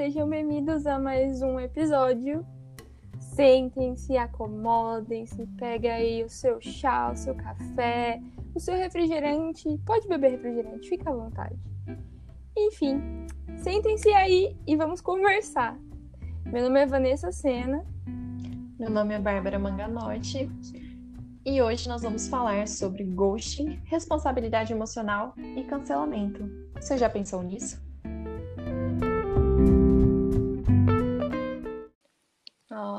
sejam bem-vindos a mais um episódio. Sentem-se, acomodem-se, pega aí o seu chá, o seu café, o seu refrigerante. Pode beber refrigerante, fica à vontade. Enfim, sentem-se aí e vamos conversar. Meu nome é Vanessa Sena. Meu nome é Bárbara Manganotti. E hoje nós vamos falar sobre ghosting, responsabilidade emocional e cancelamento. Você já pensou nisso?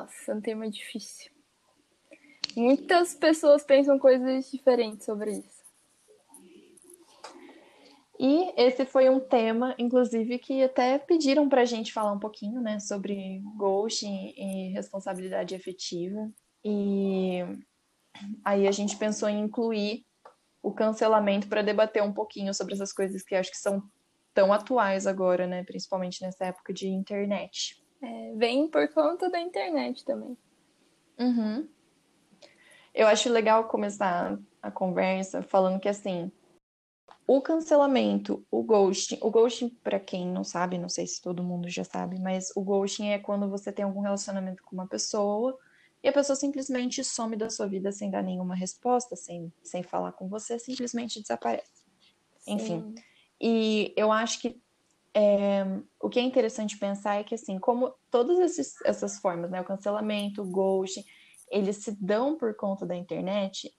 Nossa, um tema difícil. Muitas pessoas pensam coisas diferentes sobre isso. E esse foi um tema, inclusive, que até pediram para a gente falar um pouquinho, né, sobre ghosting e responsabilidade efetiva. E aí a gente pensou em incluir o cancelamento para debater um pouquinho sobre essas coisas que acho que são tão atuais agora, né, principalmente nessa época de internet. É, vem por conta da internet também. Uhum. Eu acho legal começar a conversa falando que assim, o cancelamento, o ghosting, o ghosting para quem não sabe, não sei se todo mundo já sabe, mas o ghosting é quando você tem algum relacionamento com uma pessoa e a pessoa simplesmente some da sua vida sem dar nenhuma resposta, sem, sem falar com você, simplesmente desaparece. Sim. Enfim. E eu acho que é, o que é interessante pensar é que, assim, como todas esses, essas formas, né, o cancelamento, o ghosting, eles se dão por conta da internet,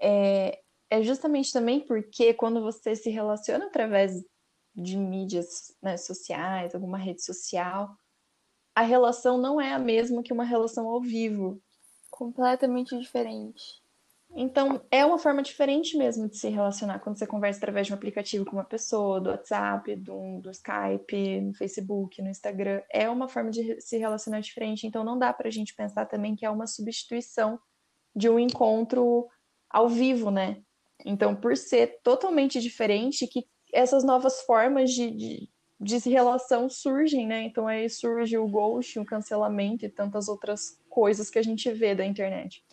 é, é justamente também porque quando você se relaciona através de mídias né, sociais, alguma rede social, a relação não é a mesma que uma relação ao vivo. Completamente diferente. Então, é uma forma diferente mesmo de se relacionar quando você conversa através de um aplicativo com uma pessoa, do WhatsApp, do, do Skype, no Facebook, no Instagram. É uma forma de se relacionar diferente. Então, não dá para a gente pensar também que é uma substituição de um encontro ao vivo, né? Então, por ser totalmente diferente, que essas novas formas de, de, de relação surgem, né? Então, aí surge o ghost, o cancelamento e tantas outras coisas que a gente vê da internet.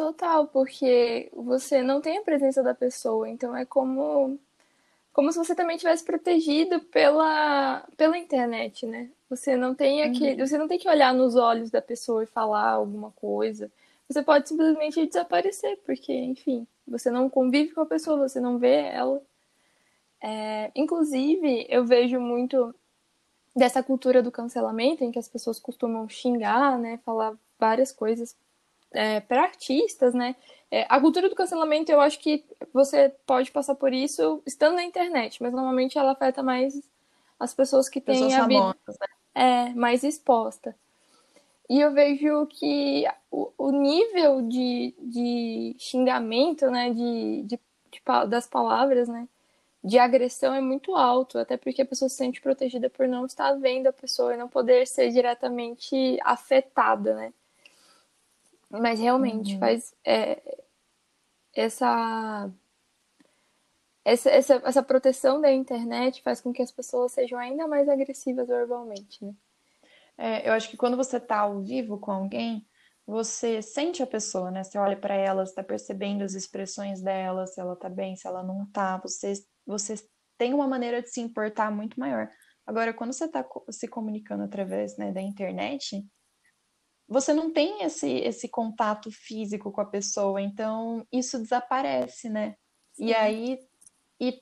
Total, porque você não tem a presença da pessoa, então é como como se você também tivesse protegido pela pela internet, né? Você não tem aquele, uhum. você não tem que olhar nos olhos da pessoa e falar alguma coisa. Você pode simplesmente desaparecer, porque, enfim, você não convive com a pessoa, você não vê ela. É, inclusive, eu vejo muito dessa cultura do cancelamento, em que as pessoas costumam xingar, né, falar várias coisas é, para artistas, né? É, a cultura do cancelamento, eu acho que você pode passar por isso estando na internet, mas normalmente ela afeta mais as pessoas que têm pessoas a vida famosas, né? é, mais exposta. E eu vejo que o, o nível de, de xingamento, né, de, de, de, das palavras, né, de agressão é muito alto, até porque a pessoa se sente protegida por não estar vendo a pessoa e não poder ser diretamente afetada, né? Mas realmente uhum. faz é, essa, essa, essa, essa proteção da internet faz com que as pessoas sejam ainda mais agressivas verbalmente, né? É, eu acho que quando você tá ao vivo com alguém, você sente a pessoa, né? Você olha para ela, está percebendo as expressões dela, se ela tá bem, se ela não tá. Você, você tem uma maneira de se importar muito maior. Agora, quando você está se comunicando através né, da internet, você não tem esse, esse contato físico com a pessoa, então isso desaparece, né? Sim. E aí, e,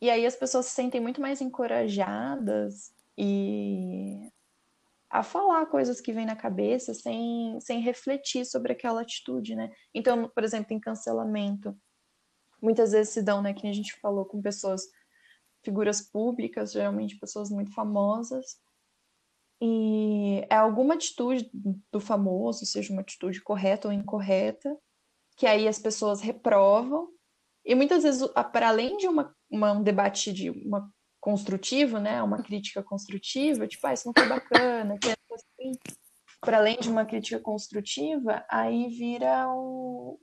e aí as pessoas se sentem muito mais encorajadas e a falar coisas que vêm na cabeça sem, sem refletir sobre aquela atitude, né? Então, por exemplo, em cancelamento, muitas vezes se dão, né, que a gente falou com pessoas, figuras públicas, geralmente pessoas muito famosas, e é alguma atitude do famoso, seja uma atitude correta ou incorreta, que aí as pessoas reprovam. E muitas vezes, para além de uma, uma, um debate de uma construtivo, né, uma crítica construtiva, tipo, ah, isso não foi bacana, é assim, para além de uma crítica construtiva, aí vira o...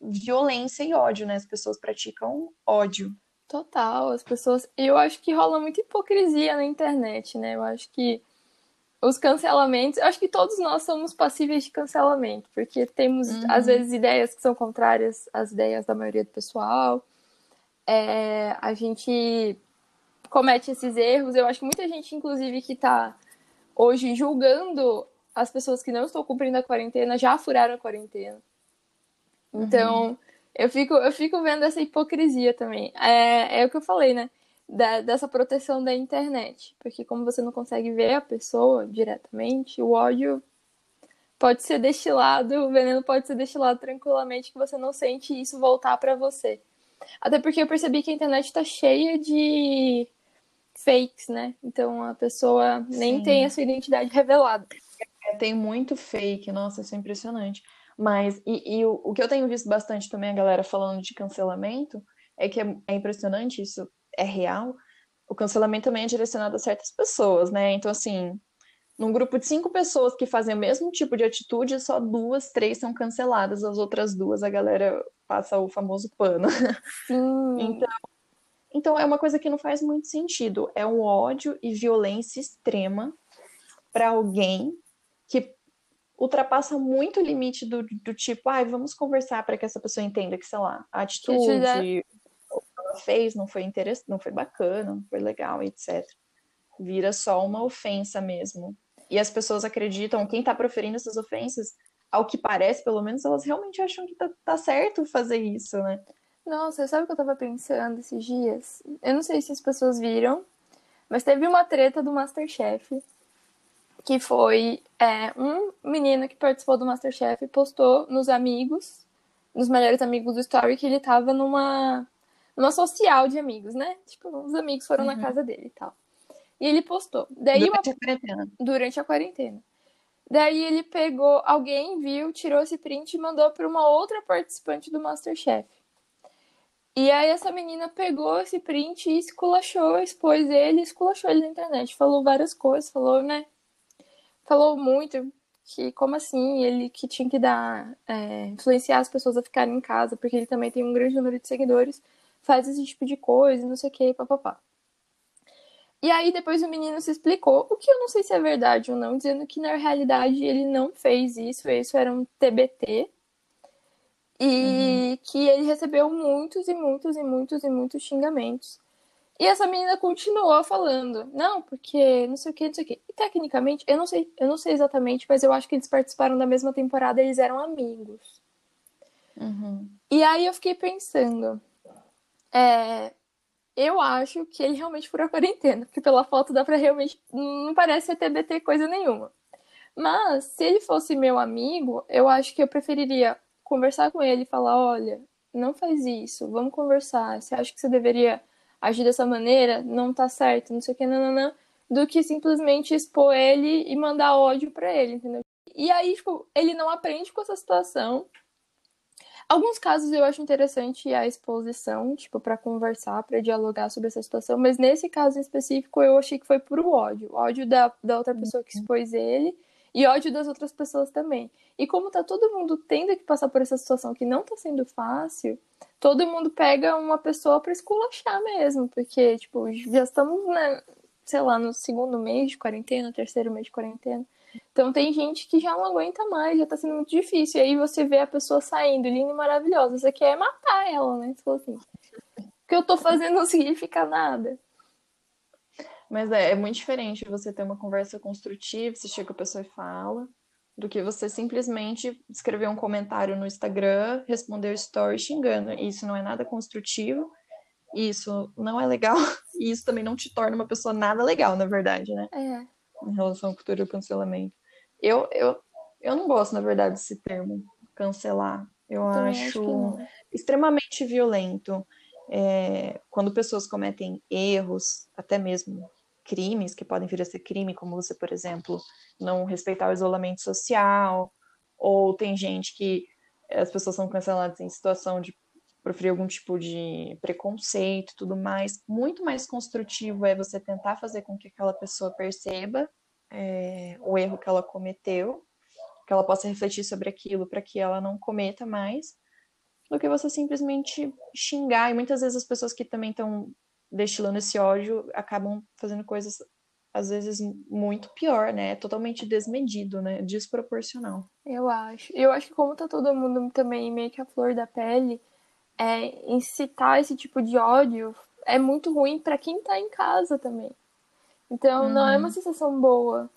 violência e ódio, né? As pessoas praticam ódio. Total, as pessoas. Eu acho que rola muita hipocrisia na internet, né? Eu acho que os cancelamentos, eu acho que todos nós somos passíveis de cancelamento, porque temos, uhum. às vezes, ideias que são contrárias às ideias da maioria do pessoal. É, a gente comete esses erros. Eu acho que muita gente, inclusive, que está hoje julgando as pessoas que não estão cumprindo a quarentena já furaram a quarentena. Então, uhum. eu, fico, eu fico vendo essa hipocrisia também. É, é o que eu falei, né? Da, dessa proteção da internet. Porque como você não consegue ver a pessoa diretamente, o ódio pode ser destilado, o veneno pode ser destilado tranquilamente que você não sente isso voltar para você. Até porque eu percebi que a internet está cheia de fakes, né? Então a pessoa nem Sim. tem a sua identidade revelada. É, tem muito fake, nossa, isso é impressionante. Mas, e, e o, o, que eu tenho visto bastante também a galera falando de cancelamento é que é, é impressionante, isso é real. O cancelamento também é direcionado a certas pessoas, né? Então, assim, num grupo de cinco pessoas que fazem o mesmo tipo de atitude, só duas, três são canceladas, as outras duas a galera passa o famoso pano. Sim. Então, então é uma coisa que não faz muito sentido. É um ódio e violência extrema para alguém que ultrapassa muito o limite do, do tipo, ai, ah, vamos conversar para que essa pessoa entenda que, sei lá, a atitude fez não foi interessante, não foi bacana, não foi legal, etc. Vira só uma ofensa mesmo. E as pessoas acreditam, quem está proferindo essas ofensas, ao que parece, pelo menos, elas realmente acham que tá, tá certo fazer isso, né? Nossa, sabe o que eu tava pensando esses dias? Eu não sei se as pessoas viram, mas teve uma treta do Masterchef, que foi é, um menino que participou do Masterchef postou nos amigos, nos melhores amigos do Story, que ele tava numa, numa social de amigos, né? Tipo, os amigos foram uhum. na casa dele e tal. E ele postou. Daí durante uma... a quarentena. Durante a quarentena. Daí ele pegou, alguém viu, tirou esse print e mandou para uma outra participante do Masterchef. E aí essa menina pegou esse print e esculachou, expôs ele, esculachou ele na internet. Falou várias coisas, falou, né? Falou muito que como assim ele que tinha que dar é, influenciar as pessoas a ficarem em casa, porque ele também tem um grande número de seguidores, faz esse tipo de coisa, não sei o que, papapá. E aí depois o menino se explicou, o que eu não sei se é verdade ou não, dizendo que na realidade ele não fez isso, isso era um TBT, e uhum. que ele recebeu muitos e muitos e muitos e muitos xingamentos. E essa menina continuou falando, não, porque não sei o que, não sei o que. E tecnicamente, eu não sei, eu não sei exatamente, mas eu acho que eles participaram da mesma temporada, eles eram amigos. Uhum. E aí eu fiquei pensando, é, eu acho que ele realmente furou a quarentena, porque pela foto dá pra realmente. Não parece TBT coisa nenhuma. Mas, se ele fosse meu amigo, eu acho que eu preferiria conversar com ele e falar: olha, não faz isso, vamos conversar. Você acha que você deveria agir dessa maneira? Não tá certo, não sei o que, nananã. Do que simplesmente expor ele e mandar ódio para ele, entendeu? E aí, tipo, ele não aprende com essa situação. Alguns casos eu acho interessante a exposição, tipo, para conversar, para dialogar sobre essa situação, mas nesse caso em específico eu achei que foi puro ódio. Ódio da, da outra pessoa que expôs ele e ódio das outras pessoas também. E como tá todo mundo tendo que passar por essa situação que não tá sendo fácil, todo mundo pega uma pessoa para esculachar mesmo, porque, tipo, já estamos, né, sei lá, no segundo mês de quarentena, terceiro mês de quarentena. Então tem gente que já não aguenta mais, já tá sendo muito difícil. E aí você vê a pessoa saindo, linda e maravilhosa. Você quer matar ela, né? Você fala assim, o que eu tô fazendo não significa nada. Mas é, é muito diferente você ter uma conversa construtiva, você chega com a pessoa e fala, do que você simplesmente escrever um comentário no Instagram, responder o story xingando. Isso não é nada construtivo, isso não é legal, e isso também não te torna uma pessoa nada legal, na verdade, né? É. Em relação à cultura do cancelamento. Eu, eu, eu não gosto, na verdade, desse termo, cancelar. Eu acho, acho extremamente violento. É, quando pessoas cometem erros, até mesmo crimes que podem vir a ser crime, como você, por exemplo, não respeitar o isolamento social, ou tem gente que as pessoas são canceladas em situação de proferir algum tipo de preconceito tudo mais. Muito mais construtivo é você tentar fazer com que aquela pessoa perceba é, o erro que ela cometeu, que ela possa refletir sobre aquilo para que ela não cometa mais, do que você simplesmente xingar. E muitas vezes as pessoas que também estão destilando esse ódio, acabam fazendo coisas às vezes muito pior, né? Totalmente desmedido, né? Desproporcional. Eu acho. Eu acho que como tá todo mundo também meio que a flor da pele, é, incitar esse tipo de ódio é muito ruim para quem tá em casa também. Então, uhum. não é uma uhum. sensação boa.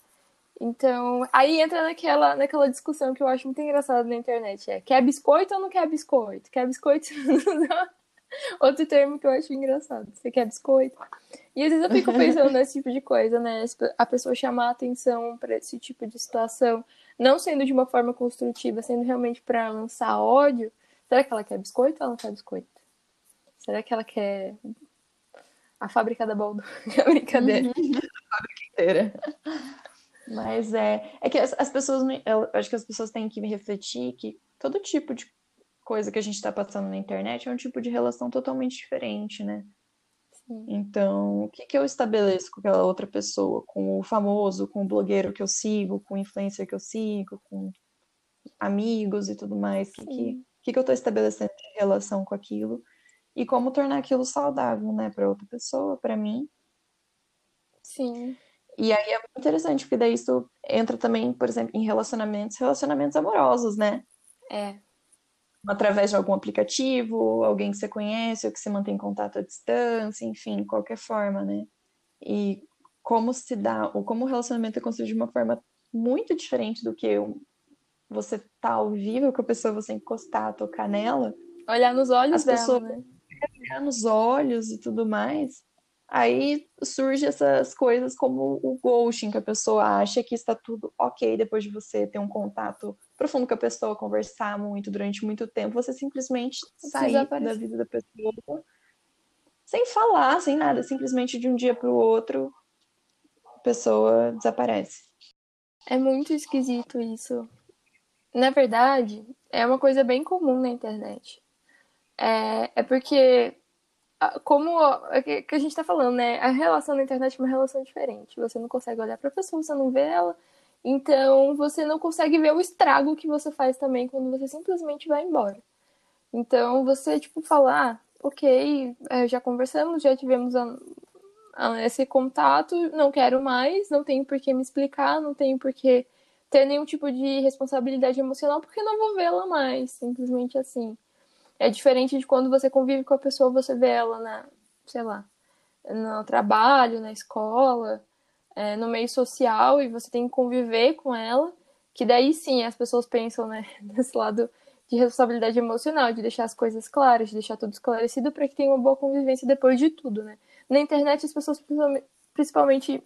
Então, aí entra naquela, naquela discussão que eu acho muito engraçada na internet. É, quer biscoito ou não quer biscoito? Quer biscoito? Outro termo que eu acho engraçado. Você quer biscoito? E às vezes eu fico pensando nesse tipo de coisa, né? A pessoa chamar a atenção para esse tipo de situação, não sendo de uma forma construtiva, sendo realmente para lançar ódio. Será que ela quer biscoito ou ela quer biscoito? Será que ela quer a fábrica da Baldo? É brincadeira. Uhum. a fábrica inteira. Mas é, é que as, as pessoas, eu acho que as pessoas têm que refletir que todo tipo de coisa que a gente está passando na internet é um tipo de relação totalmente diferente, né? Sim. Então, o que, que eu estabeleço com aquela outra pessoa? Com o famoso, com o blogueiro que eu sigo, com o influencer que eu sigo, com amigos e tudo mais? O que, que, que, que eu estou estabelecendo de relação com aquilo? E como tornar aquilo saudável, né? Para outra pessoa, para mim. Sim. E aí é muito interessante, porque daí isso entra também, por exemplo, em relacionamentos, relacionamentos amorosos, né? É através de algum aplicativo, alguém que você conhece ou que você mantém contato à distância, enfim, qualquer forma, né? E como se dá, ou como o relacionamento é construído de uma forma muito diferente do que você tá ao vivo com a pessoa, você encostar, tocar nela. Olhar nos olhos as dela, pessoas, né? Olhar nos olhos e tudo mais. Aí surge essas coisas como o ghosting, que a pessoa acha que está tudo ok depois de você ter um contato profundo com a pessoa, conversar muito durante muito tempo, você simplesmente sair da vida da pessoa sem falar, sem nada, simplesmente de um dia para o outro a pessoa desaparece. É muito esquisito isso. Na verdade, é uma coisa bem comum na internet. É, é porque como é que a gente está falando, né? A relação na internet é uma relação diferente. Você não consegue olhar para a pessoa, você não vê ela. Então, você não consegue ver o estrago que você faz também quando você simplesmente vai embora. Então, você, tipo, falar, ah, ok, é, já conversamos, já tivemos a, a, esse contato, não quero mais, não tenho por que me explicar, não tenho por que ter nenhum tipo de responsabilidade emocional, porque não vou vê-la mais, simplesmente assim. É diferente de quando você convive com a pessoa, você vê ela na, sei lá, no trabalho, na escola, é, no meio social e você tem que conviver com ela, que daí sim as pessoas pensam, né, desse lado de responsabilidade emocional, de deixar as coisas claras, de deixar tudo esclarecido para que tenha uma boa convivência depois de tudo, né? Na internet as pessoas principalmente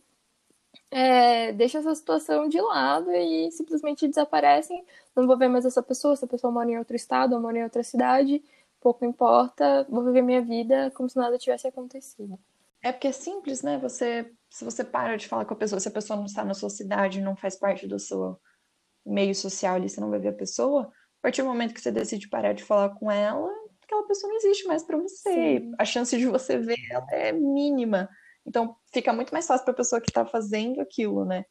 é, deixam essa situação de lado e simplesmente desaparecem, não vou ver mais essa pessoa, essa pessoa mora em outro estado, ou mora em outra cidade, pouco importa, vou viver minha vida como se nada tivesse acontecido. É porque é simples, né? Você, se você para de falar com a pessoa, se a pessoa não está na sua cidade, não faz parte do seu meio social ali, você não vai ver a pessoa, a partir do momento que você decide parar de falar com ela, aquela pessoa não existe mais para você. Sim. A chance de você ver ela é mínima. Então fica muito mais fácil para a pessoa que está fazendo aquilo, né?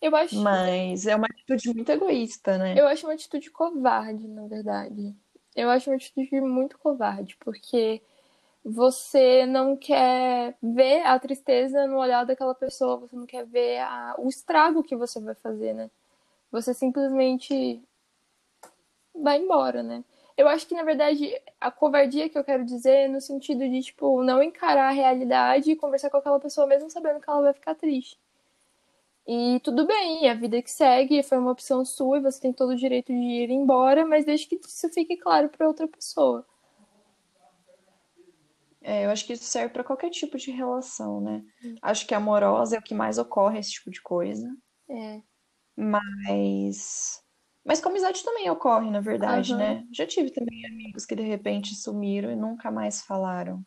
Eu acho. Mas é uma atitude muito egoísta, né? Eu acho uma atitude covarde, na verdade. Eu acho uma atitude muito covarde, porque você não quer ver a tristeza no olhar daquela pessoa, você não quer ver a, o estrago que você vai fazer, né? Você simplesmente vai embora, né? Eu acho que, na verdade, a covardia que eu quero dizer é no sentido de, tipo, não encarar a realidade e conversar com aquela pessoa mesmo sabendo que ela vai ficar triste. E tudo bem, a vida que segue foi uma opção sua e você tem todo o direito de ir embora, mas desde que isso fique claro para outra pessoa. É, eu acho que isso serve para qualquer tipo de relação, né? Hum. Acho que amorosa é o que mais ocorre esse tipo de coisa. É. Mas. Mas com amizade também ocorre, na verdade, uhum. né? Já tive também amigos que de repente sumiram e nunca mais falaram.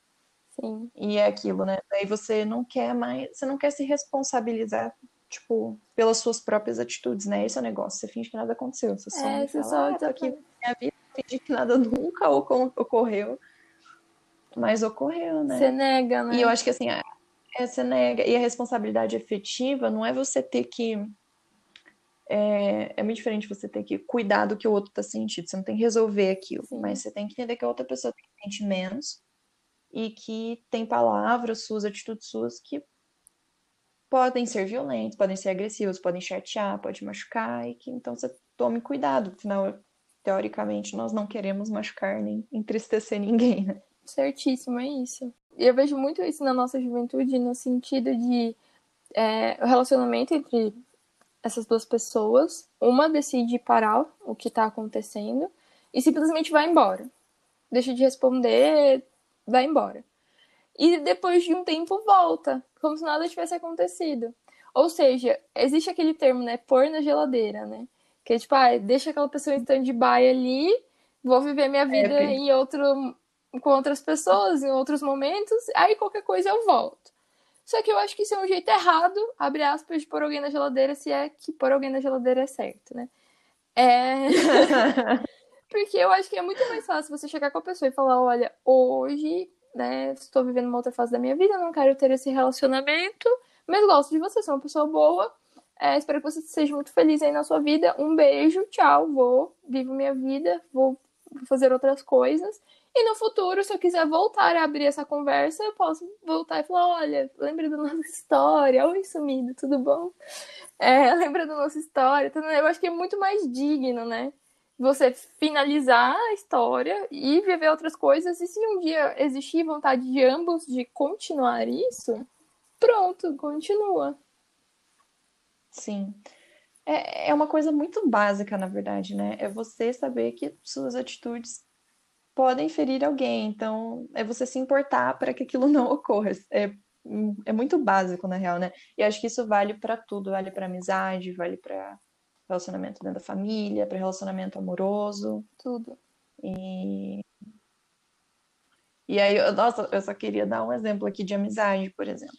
Sim. E é aquilo, né? Daí você não quer mais. Você não quer se responsabilizar, tipo, pelas suas próprias atitudes, né? Esse é o negócio. Você finge que nada aconteceu. Você só, é, você fala, só ah, aqui minha vida, finge que nada nunca ocorreu mas ocorreu, né? Você nega, né? E eu acho que assim, é, você nega. E a responsabilidade efetiva não é você ter que. É, é muito diferente você ter que cuidar do que o outro está sentindo. Você não tem que resolver aquilo, Sim. mas você tem que entender que a outra pessoa tem sentimentos e que tem palavras suas, atitudes suas que podem ser violentas, podem ser agressivas, podem chatear, pode machucar e que então você tome cuidado, afinal, teoricamente, nós não queremos machucar nem entristecer ninguém, né? Certíssimo, é isso. Eu vejo muito isso na nossa juventude, no sentido de é, o relacionamento entre essas duas pessoas, uma decide parar o que está acontecendo e simplesmente vai embora. Deixa de responder, vai embora. E depois de um tempo volta, como se nada tivesse acontecido. Ou seja, existe aquele termo, né, pôr na geladeira, né? Que é tipo, ah, deixa aquela pessoa em stand-by ali, vou viver minha vida é, em outro com outras pessoas, em outros momentos, aí qualquer coisa eu volto. Só que eu acho que isso é um jeito errado, abre aspas, de pôr alguém na geladeira, se é que pôr alguém na geladeira é certo, né? É. Porque eu acho que é muito mais fácil você chegar com a pessoa e falar: olha, hoje, né, estou vivendo uma outra fase da minha vida, não quero ter esse relacionamento, mas gosto de você, sou uma pessoa boa. É, espero que você seja muito feliz aí na sua vida. Um beijo, tchau, vou, vivo minha vida, vou fazer outras coisas. E no futuro, se eu quiser voltar a abrir essa conversa, eu posso voltar e falar: olha, lembra da nossa história? Oi, sumido, tudo bom? É, lembra da nossa história? Eu acho que é muito mais digno, né? Você finalizar a história e viver outras coisas. E se um dia existir vontade de ambos de continuar isso, pronto, continua. Sim. É, é uma coisa muito básica, na verdade, né? É você saber que suas atitudes podem ferir alguém. Então, é você se importar para que aquilo não ocorra. É, é muito básico, na real, né? E acho que isso vale para tudo, vale para amizade, vale para relacionamento dentro da família, para relacionamento amoroso, tudo. E e aí, nossa, eu só queria dar um exemplo aqui de amizade, por exemplo,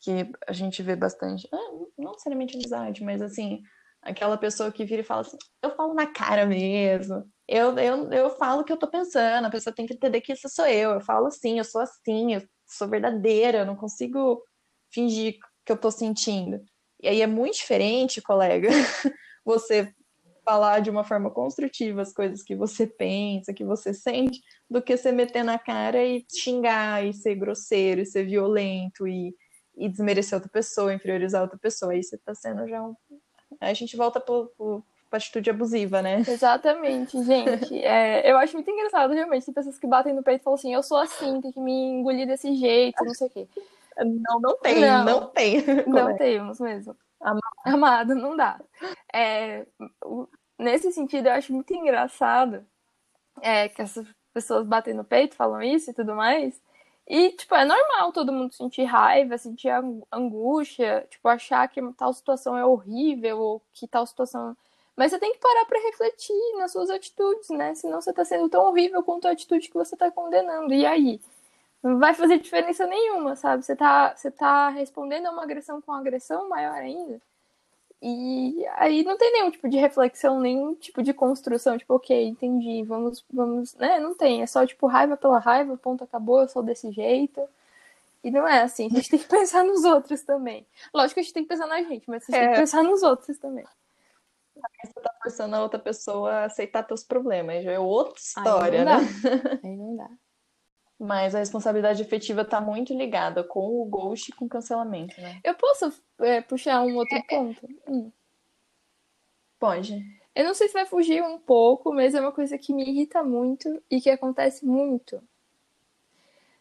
que a gente vê bastante, ah, não necessariamente amizade, mas assim, aquela pessoa que vira e fala assim, eu falo na cara mesmo, eu, eu, eu falo o que eu tô pensando, a pessoa tem que entender que isso sou eu, eu falo assim, eu sou assim, eu sou verdadeira, eu não consigo fingir que eu tô sentindo. E aí é muito diferente, colega, você falar de uma forma construtiva as coisas que você pensa, que você sente, do que você meter na cara e xingar, e ser grosseiro, e ser violento, e, e desmerecer outra pessoa, inferiorizar outra pessoa. Aí você tá sendo já um. Aí a gente volta pro, pro, atitude abusiva, né? Exatamente, gente. É, eu acho muito engraçado, realmente. Tem pessoas que batem no peito e falam assim: eu sou assim, tem que me engolir desse jeito, não sei o quê. Não, não tem, não, não tem. Não é? temos mesmo. Amado. Amado, não dá. É, nesse sentido, eu acho muito engraçado é, que essas pessoas batem no peito, falam isso e tudo mais. E, tipo, é normal todo mundo sentir raiva, sentir angústia, tipo, achar que tal situação é horrível ou que tal situação mas você tem que parar para refletir nas suas atitudes, né? Senão você está sendo tão horrível quanto a atitude que você está condenando. E aí? Não vai fazer diferença nenhuma, sabe? Você está você tá respondendo a uma agressão com agressão maior ainda. E aí não tem nenhum tipo de reflexão, nenhum tipo de construção, tipo, ok, entendi, vamos, vamos, né? Não tem, é só tipo raiva pela raiva, ponto, acabou, eu sou desse jeito. E não é assim, a gente tem que pensar nos outros também. Lógico que a gente tem que pensar na gente, mas a gente é. tem que é. pensar nos outros também você tá forçando a outra pessoa a aceitar teus problemas. Já é outra história, Aí né? Aí não dá. Mas a responsabilidade efetiva está muito ligada com o ghost e com o cancelamento, né? Eu posso é, puxar um outro é, é. ponto? Hum. Pode. Eu não sei se vai fugir um pouco, mas é uma coisa que me irrita muito e que acontece muito.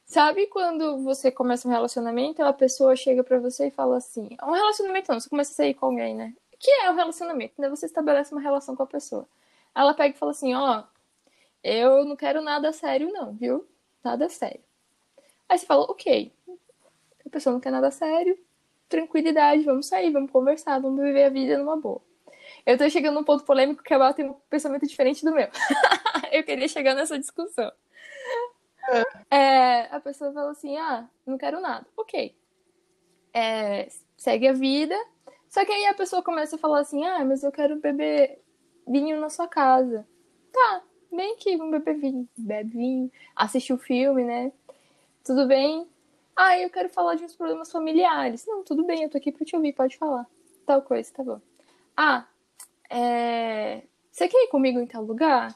Sabe quando você começa um relacionamento, a pessoa chega para você e fala assim: um relacionamento não, você começa a sair com alguém, né? Que é o relacionamento, né? Você estabelece uma relação com a pessoa. Ela pega e fala assim, ó, eu não quero nada sério não, viu? Nada sério. Aí você fala, ok, a pessoa não quer nada sério, tranquilidade, vamos sair, vamos conversar, vamos viver a vida numa boa. Eu tô chegando num ponto polêmico que ela tem um pensamento diferente do meu. eu queria chegar nessa discussão. É, a pessoa fala assim, ah, não quero nada. Ok. É, segue a vida, só que aí a pessoa começa a falar assim: ah, mas eu quero beber vinho na sua casa. Tá, bem aqui, vamos beber vinho. Bebe vinho, assiste o filme, né? Tudo bem? Ah, eu quero falar de uns problemas familiares. Não, tudo bem, eu tô aqui pra te ouvir, pode falar. Tal coisa, tá bom. Ah, é... você quer ir comigo em tal lugar?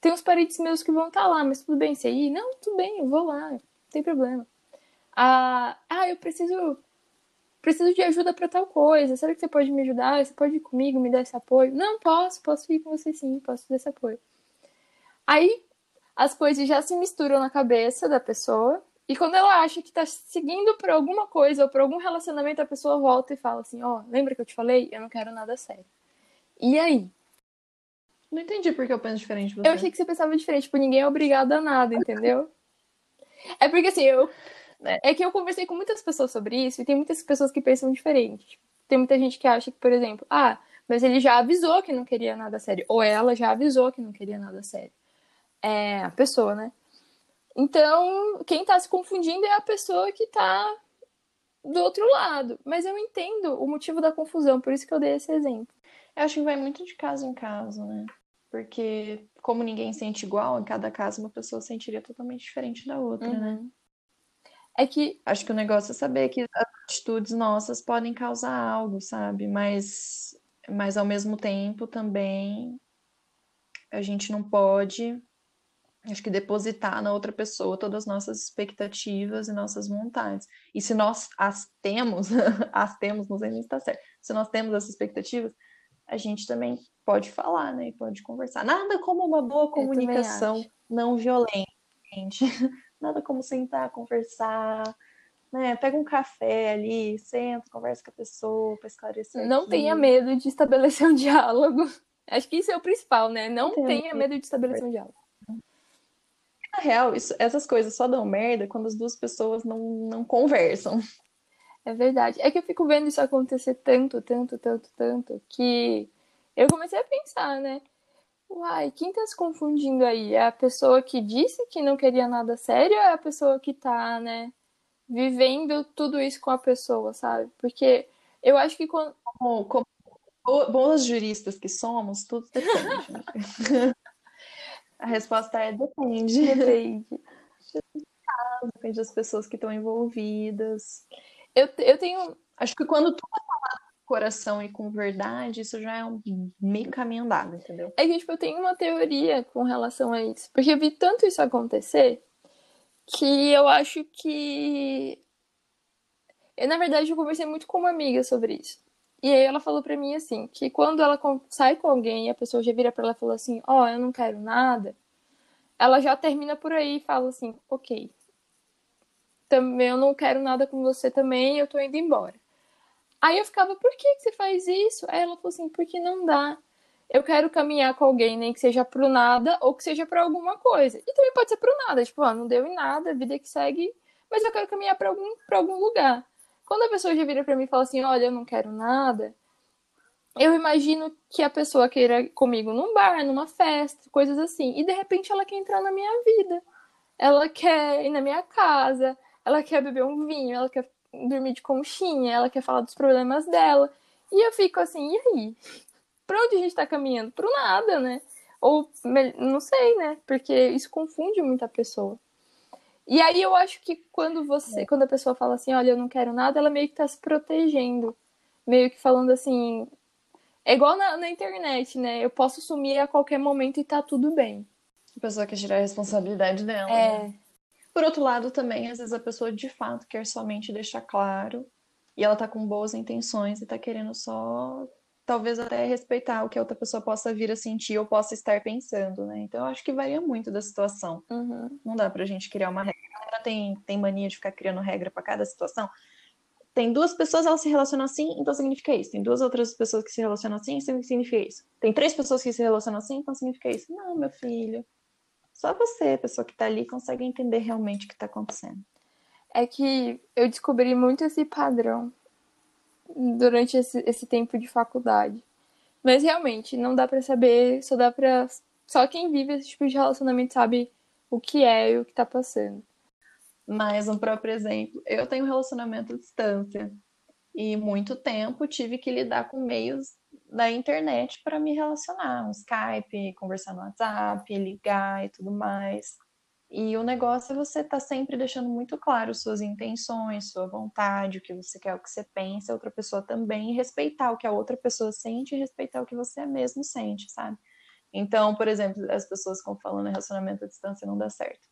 Tem uns parentes meus que vão estar tá lá, mas tudo bem você ir? Não, tudo bem, eu vou lá, não tem problema. Ah, ah eu preciso preciso de ajuda para tal coisa. Será que você pode me ajudar? Você pode ir comigo, me dar esse apoio? Não, posso, posso ir com você sim, posso dar esse apoio. Aí as coisas já se misturam na cabeça da pessoa E quando ela acha que tá seguindo por alguma coisa ou por algum relacionamento, a pessoa volta e fala assim: Ó, oh, lembra que eu te falei? Eu não quero nada sério. E aí? Não entendi porque eu penso diferente de você. Eu achei que você pensava diferente, tipo, ninguém é obrigado a nada, entendeu? é porque assim, eu. É. é que eu conversei com muitas pessoas sobre isso e tem muitas pessoas que pensam diferente. Tem muita gente que acha que, por exemplo, ah, mas ele já avisou que não queria nada sério. Ou ela já avisou que não queria nada sério. É a pessoa, né? Então, quem tá se confundindo é a pessoa que tá do outro lado. Mas eu entendo o motivo da confusão, por isso que eu dei esse exemplo. Eu acho que vai muito de caso em caso, né? Porque, como ninguém sente igual, em cada caso uma pessoa sentiria totalmente diferente da outra, né? uhum. né? É que. Acho que o negócio é saber que as atitudes nossas podem causar algo, sabe? Mas, mas ao mesmo tempo também a gente não pode acho que depositar na outra pessoa todas as nossas expectativas e nossas vontades. E se nós as temos, as temos, não sei nem se está certo, se nós temos essas expectativas, a gente também pode falar, né? E pode conversar. Nada como uma boa comunicação não violenta, gente. Nada como sentar, conversar, né? Pega um café ali, senta, conversa com a pessoa para esclarecer. Não aqui. tenha medo de estabelecer um diálogo. Acho que isso é o principal, né? Não tenha medo de estabelecer um diálogo. Na real, isso, essas coisas só dão merda quando as duas pessoas não, não conversam. É verdade. É que eu fico vendo isso acontecer tanto, tanto, tanto, tanto, que eu comecei a pensar, né? Uai, quem tá se confundindo aí? É a pessoa que disse que não queria nada sério ou é a pessoa que tá, né, vivendo tudo isso com a pessoa, sabe? Porque eu acho que quando. Como, como boas juristas que somos, tudo depende. Né? A resposta é depende. Depende. Depende das pessoas que estão envolvidas. Eu, eu tenho. Acho que quando tu coração e com verdade, isso já é um meio caminho andado, entendeu? É que, tipo, eu tenho uma teoria com relação a isso. Porque eu vi tanto isso acontecer que eu acho que. Eu, na verdade, eu conversei muito com uma amiga sobre isso. E aí ela falou pra mim assim, que quando ela sai com alguém e a pessoa já vira pra ela e fala assim, ó, oh, eu não quero nada, ela já termina por aí e fala assim, ok, também eu não quero nada com você também, eu tô indo embora. Aí eu ficava, por que, que você faz isso? Aí ela falou assim, porque não dá. Eu quero caminhar com alguém, nem que seja pro nada ou que seja para alguma coisa. E também pode ser pro nada, tipo, ah, não deu em nada, vida que segue, mas eu quero caminhar para algum, pra algum lugar. Quando a pessoa já vira para mim e fala assim, olha, eu não quero nada, eu imagino que a pessoa queira comigo num bar, numa festa, coisas assim. E de repente ela quer entrar na minha vida. Ela quer ir na minha casa, ela quer beber um vinho, ela quer dormir de conchinha, ela quer falar dos problemas dela. E eu fico assim, e aí? Pra onde a gente tá caminhando? Pro nada, né? Ou, não sei, né? Porque isso confunde muito a pessoa. E aí eu acho que quando você, é. quando a pessoa fala assim, olha, eu não quero nada, ela meio que tá se protegendo. Meio que falando assim. É igual na, na internet, né? Eu posso sumir a qualquer momento e tá tudo bem. A pessoa quer tirar a responsabilidade dela. É. Né? Por outro lado, também, às vezes a pessoa de fato quer somente deixar claro e ela tá com boas intenções e tá querendo só talvez até respeitar o que a outra pessoa possa vir a sentir ou possa estar pensando, né? Então eu acho que varia muito da situação. Uhum. Não dá pra gente criar uma regra. A tem, tem mania de ficar criando regra para cada situação. Tem duas pessoas, elas se relacionam assim, então significa isso. Tem duas outras pessoas que se relacionam assim, significa isso. Tem três pessoas que se relacionam assim, então significa isso. Não, meu filho. Só você, pessoa que tá ali, consegue entender realmente o que tá acontecendo. É que eu descobri muito esse padrão durante esse, esse tempo de faculdade. Mas realmente, não dá para saber, só dá pra. Só quem vive esse tipo de relacionamento sabe o que é e o que tá passando. Mais um próprio exemplo. Eu tenho um relacionamento à distância. E muito tempo tive que lidar com meios da internet para me relacionar. Um Skype, conversar no WhatsApp, ligar e tudo mais. E o negócio é você estar tá sempre deixando muito claro suas intenções, sua vontade, o que você quer, o que você pensa, a outra pessoa também, respeitar o que a outra pessoa sente e respeitar o que você mesmo sente, sabe? Então, por exemplo, as pessoas ficam falando relacionamento à distância não dá certo.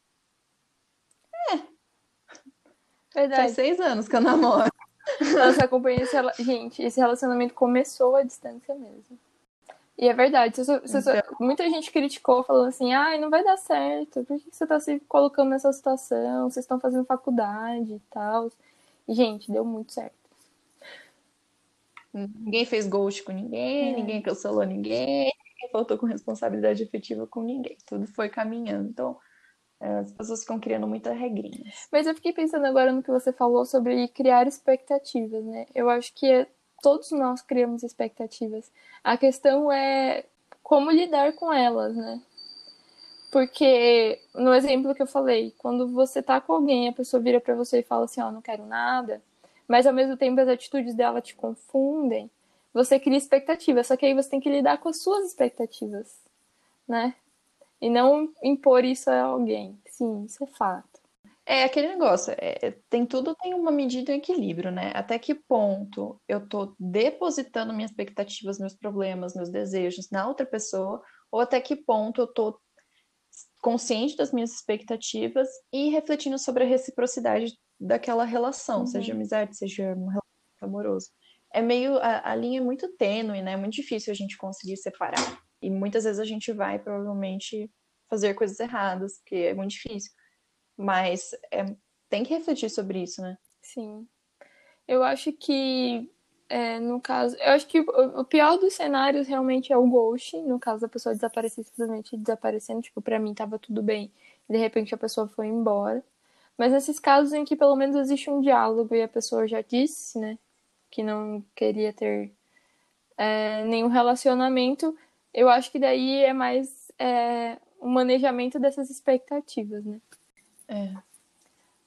É. Verdade. Faz seis anos que eu namoro. Nossa, acompanhei esse Gente, esse relacionamento começou à distância mesmo. E é verdade, você, você, então... muita gente criticou, falando assim, ai, não vai dar certo, por que você está se colocando nessa situação? Vocês estão fazendo faculdade e tal. E, gente, deu muito certo. Ninguém fez ghost com ninguém, é. ninguém cancelou ninguém, ninguém faltou com responsabilidade efetiva com ninguém. Tudo foi caminhando. Então, as pessoas ficam criando muita regrinha. Mas eu fiquei pensando agora no que você falou sobre criar expectativas, né? Eu acho que é, todos nós criamos expectativas. A questão é como lidar com elas, né? Porque, no exemplo que eu falei, quando você tá com alguém, a pessoa vira para você e fala assim, ó, oh, não quero nada, mas ao mesmo tempo as atitudes dela te confundem, você cria expectativas, só que aí você tem que lidar com as suas expectativas, né? E não impor isso a alguém. Sim, isso é fato. É aquele negócio, é, tem tudo tem uma medida e um equilíbrio, né? Até que ponto eu tô depositando minhas expectativas, meus problemas, meus desejos na outra pessoa, ou até que ponto eu tô consciente das minhas expectativas e refletindo sobre a reciprocidade daquela relação, uhum. seja amizade, seja um relacionamento amoroso. É meio. A, a, linha é muito tênue, né? É muito difícil a gente conseguir separar. E muitas vezes a gente vai, provavelmente, fazer coisas erradas, porque é muito difícil. Mas é, tem que refletir sobre isso, né? Sim. Eu acho que, é, no caso. Eu acho que o, pior dos cenários realmente é o ghost. No caso da pessoa desaparecer, simplesmente desaparecendo. Tipo, pra mim tava tudo bem. De repente a pessoa foi embora. Mas nesses casos em que pelo menos existe um diálogo e a pessoa já disse, né, que não queria ter é, nenhum relacionamento, eu acho que daí é mais é, o manejamento dessas expectativas, né? É.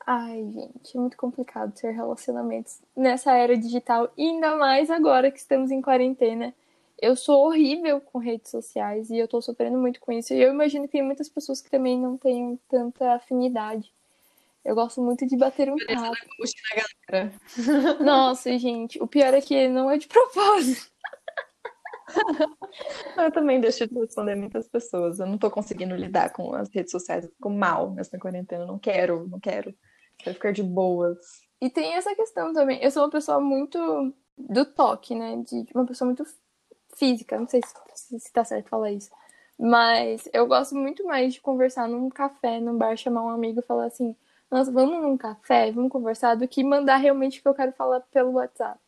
Ai, gente, é muito complicado ter relacionamentos nessa era digital, ainda mais agora que estamos em quarentena. Eu sou horrível com redes sociais e eu tô sofrendo muito com isso. E eu imagino que tem muitas pessoas que também não tenham tanta afinidade. Eu gosto muito de bater um papo. Nossa, gente, o pior é que não é de propósito. eu também deixo de responder muitas pessoas. Eu não tô conseguindo lidar com as redes sociais. Eu fico mal nessa quarentena. Eu não quero, não quero. Quero ficar de boas. E tem essa questão também. Eu sou uma pessoa muito do toque, né? De uma pessoa muito física. Não sei se, se tá certo falar isso. Mas eu gosto muito mais de conversar num café, num bar, chamar um amigo e falar assim: vamos num café, vamos conversar, do que mandar realmente o que eu quero falar pelo WhatsApp.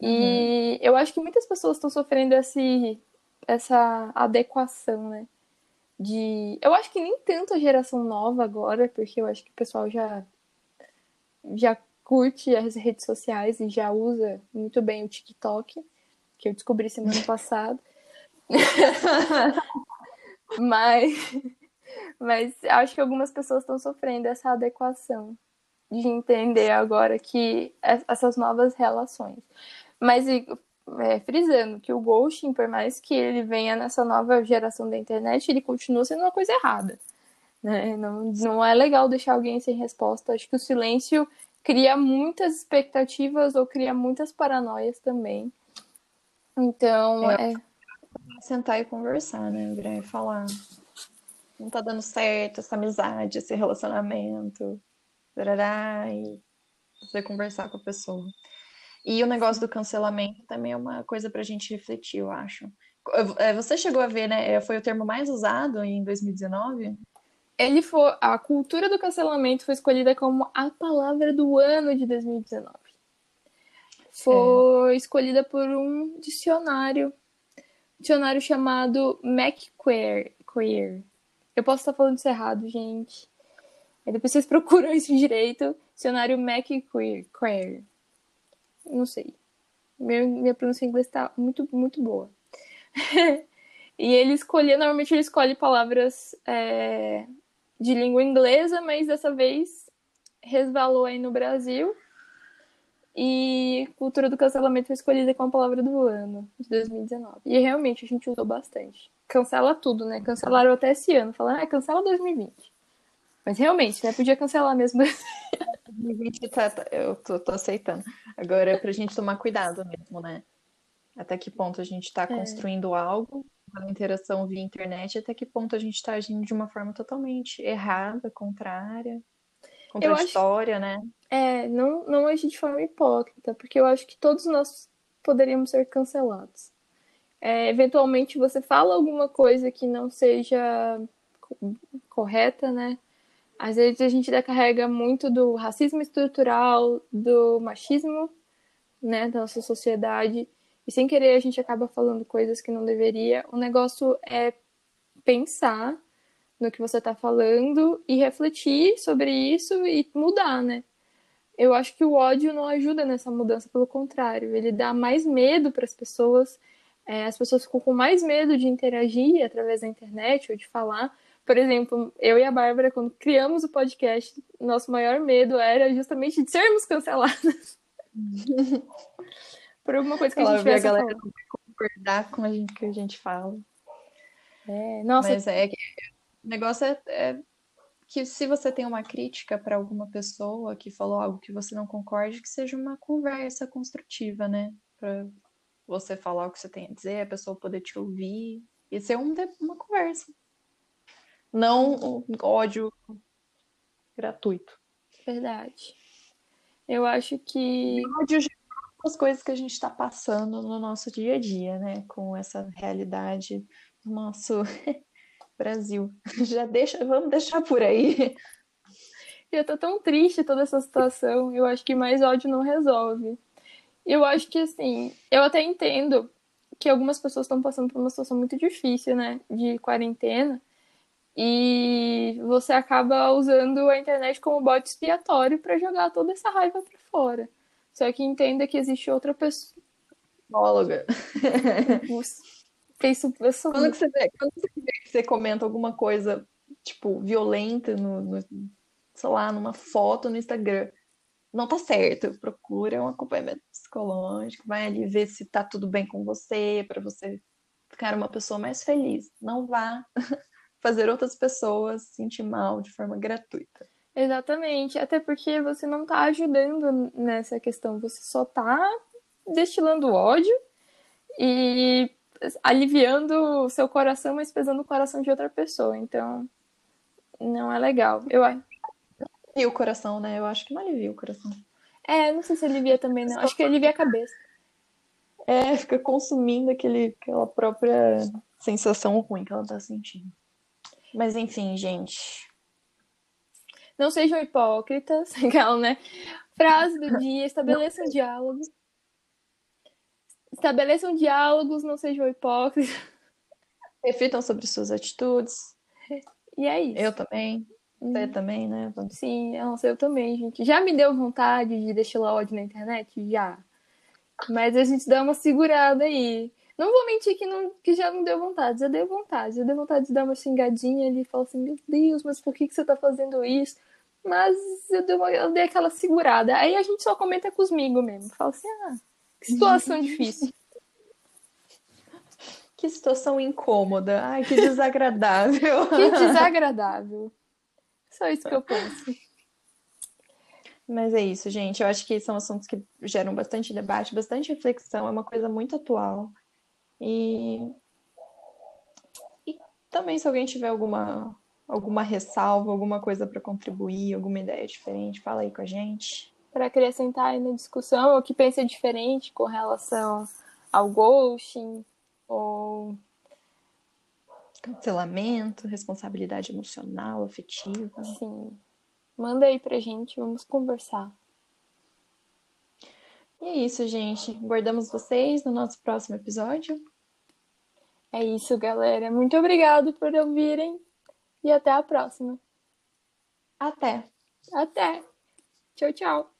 Uhum. E eu acho que muitas pessoas estão sofrendo esse, essa adequação, né? De. Eu acho que nem tanto a geração nova agora, porque eu acho que o pessoal já, já curte as redes sociais e já usa muito bem o TikTok, que eu descobri semana passada. Mas mas acho que algumas pessoas estão sofrendo essa adequação de entender agora que essas novas relações. Mas é, frisando que o ghosting, por mais que ele venha nessa nova geração da internet, ele continua sendo uma coisa errada. Né? Não, não é legal deixar alguém sem resposta. Acho que o silêncio cria muitas expectativas ou cria muitas paranoias também. Então, é. é... Sentar e conversar, né, André? Falar não tá dando certo essa amizade, esse relacionamento, tarará, e você conversar com a pessoa. E o negócio do cancelamento também é uma coisa pra gente refletir, eu acho. É, você chegou a ver, né? É, foi o termo mais usado em 2019? Ele foi. A cultura do cancelamento foi escolhida como a palavra do ano de 2019. Foi é. escolhida por um dicionário. Dicionário chamado MacQueer. Queer, eu posso estar falando isso errado, gente. Aí depois vocês procuram isso direito. Dicionário Mac Queer. Não sei. Minha, minha pronúncia em inglês está muito, muito boa. e ele escolheu, normalmente ele escolhe palavras é, de língua inglesa, mas dessa vez resvalou aí no Brasil. E cultura do cancelamento foi escolhida como a palavra do ano, de 2019. E realmente a gente usou bastante cancela tudo, né? Cancelaram até esse ano, falando, ah, cancela 2020. Mas realmente, né? Podia cancelar mesmo. 2020 tá, tá, eu tô, tô, aceitando. Agora é pra gente tomar cuidado mesmo, né? Até que ponto a gente tá é. construindo algo, uma interação via internet, até que ponto a gente tá agindo de uma forma totalmente errada, contrária, contraditória, acho, né? É, não, não agir de forma hipócrita, porque eu acho que todos nós poderíamos ser cancelados. é, eventualmente você fala alguma coisa que não seja correta, né? Às vezes a gente carrega muito do racismo estrutural, do machismo, né, da nossa sociedade, e sem querer a gente acaba falando coisas que não deveria. O negócio é pensar no que você está falando e refletir sobre isso e mudar, né? Eu acho que o ódio não ajuda nessa mudança, pelo contrário, ele dá mais medo para as pessoas, é, as pessoas ficam com mais medo de interagir através da internet ou de falar, por exemplo, eu e a Bárbara, quando criamos o podcast, nosso maior medo era justamente de sermos canceladas. Por alguma coisa que a gente tivesse a galera não concordar com a gente que a gente fala. É, nossa. Mas é, o negócio é, é que se você tem uma crítica para alguma pessoa que falou algo que você não concorde, que seja uma conversa construtiva, né? Para você falar o que você tem a dizer, a pessoa poder te ouvir e ser um, uma conversa não ódio gratuito. Verdade. Eu acho que. ódio as coisas que a gente está passando no nosso dia a dia, né? Com essa realidade do nosso Brasil. Já deixa, vamos deixar por aí. Eu tô tão triste toda essa situação. Eu acho que mais ódio não resolve. Eu acho que assim, eu até entendo que algumas pessoas estão passando por uma situação muito difícil, né? De quarentena. E você acaba usando a internet como bote expiatório para jogar toda essa raiva para fora. Só que entenda que existe outra pessoa. Psicóloga. Isso, isso... Quando, você vê, quando você vê que você comenta alguma coisa, tipo, violenta no, no, sei lá, numa foto no Instagram, não tá certo. Procura um acompanhamento psicológico, vai ali ver se tá tudo bem com você, para você ficar uma pessoa mais feliz. Não vá fazer outras pessoas se sentir mal de forma gratuita. Exatamente, até porque você não está ajudando nessa questão, você só está destilando ódio e aliviando o seu coração, mas pesando o coração de outra pessoa. Então, não é legal. Eu e o coração, né? Eu acho que não alivia o coração. É, não sei se alivia também, não. Acho que alivia a cabeça. É, fica consumindo aquele, aquela própria sensação ruim que ela tá sentindo. Mas enfim, gente. Não sejam hipócritas, legal, né? Frase do dia: estabeleçam um diálogo. Estabeleçam diálogos, não sejam hipócritas. Reflitam sobre suas atitudes. E é isso. Eu também. Você hum. também, né? Sim, nossa, eu também, gente. Já me deu vontade de deixar ódio na internet? Já. Mas a gente dá uma segurada aí. Não vou mentir que, não, que já não deu vontade, já deu vontade. Já deu vontade de dar uma xingadinha ali e falar assim: Meu Deus, mas por que, que você tá fazendo isso? Mas eu dei, uma, eu dei aquela segurada. Aí a gente só comenta com os amigos mesmo. Fala assim: Ah, que situação difícil. Que situação incômoda. Ai, que desagradável. que desagradável. Só isso que eu penso. Mas é isso, gente. Eu acho que são assuntos que geram bastante debate, bastante reflexão. É uma coisa muito atual. E, e também se alguém tiver alguma, alguma ressalva, alguma coisa para contribuir, alguma ideia diferente, fala aí com a gente. Para acrescentar aí na discussão, o que pensa diferente com relação ao ghosting ou cancelamento, responsabilidade emocional, afetiva. Sim. Manda aí pra gente, vamos conversar. E é isso, gente. Guardamos vocês no nosso próximo episódio. É isso, galera. Muito obrigado por ouvirem e até a próxima. Até. Até. Tchau, tchau.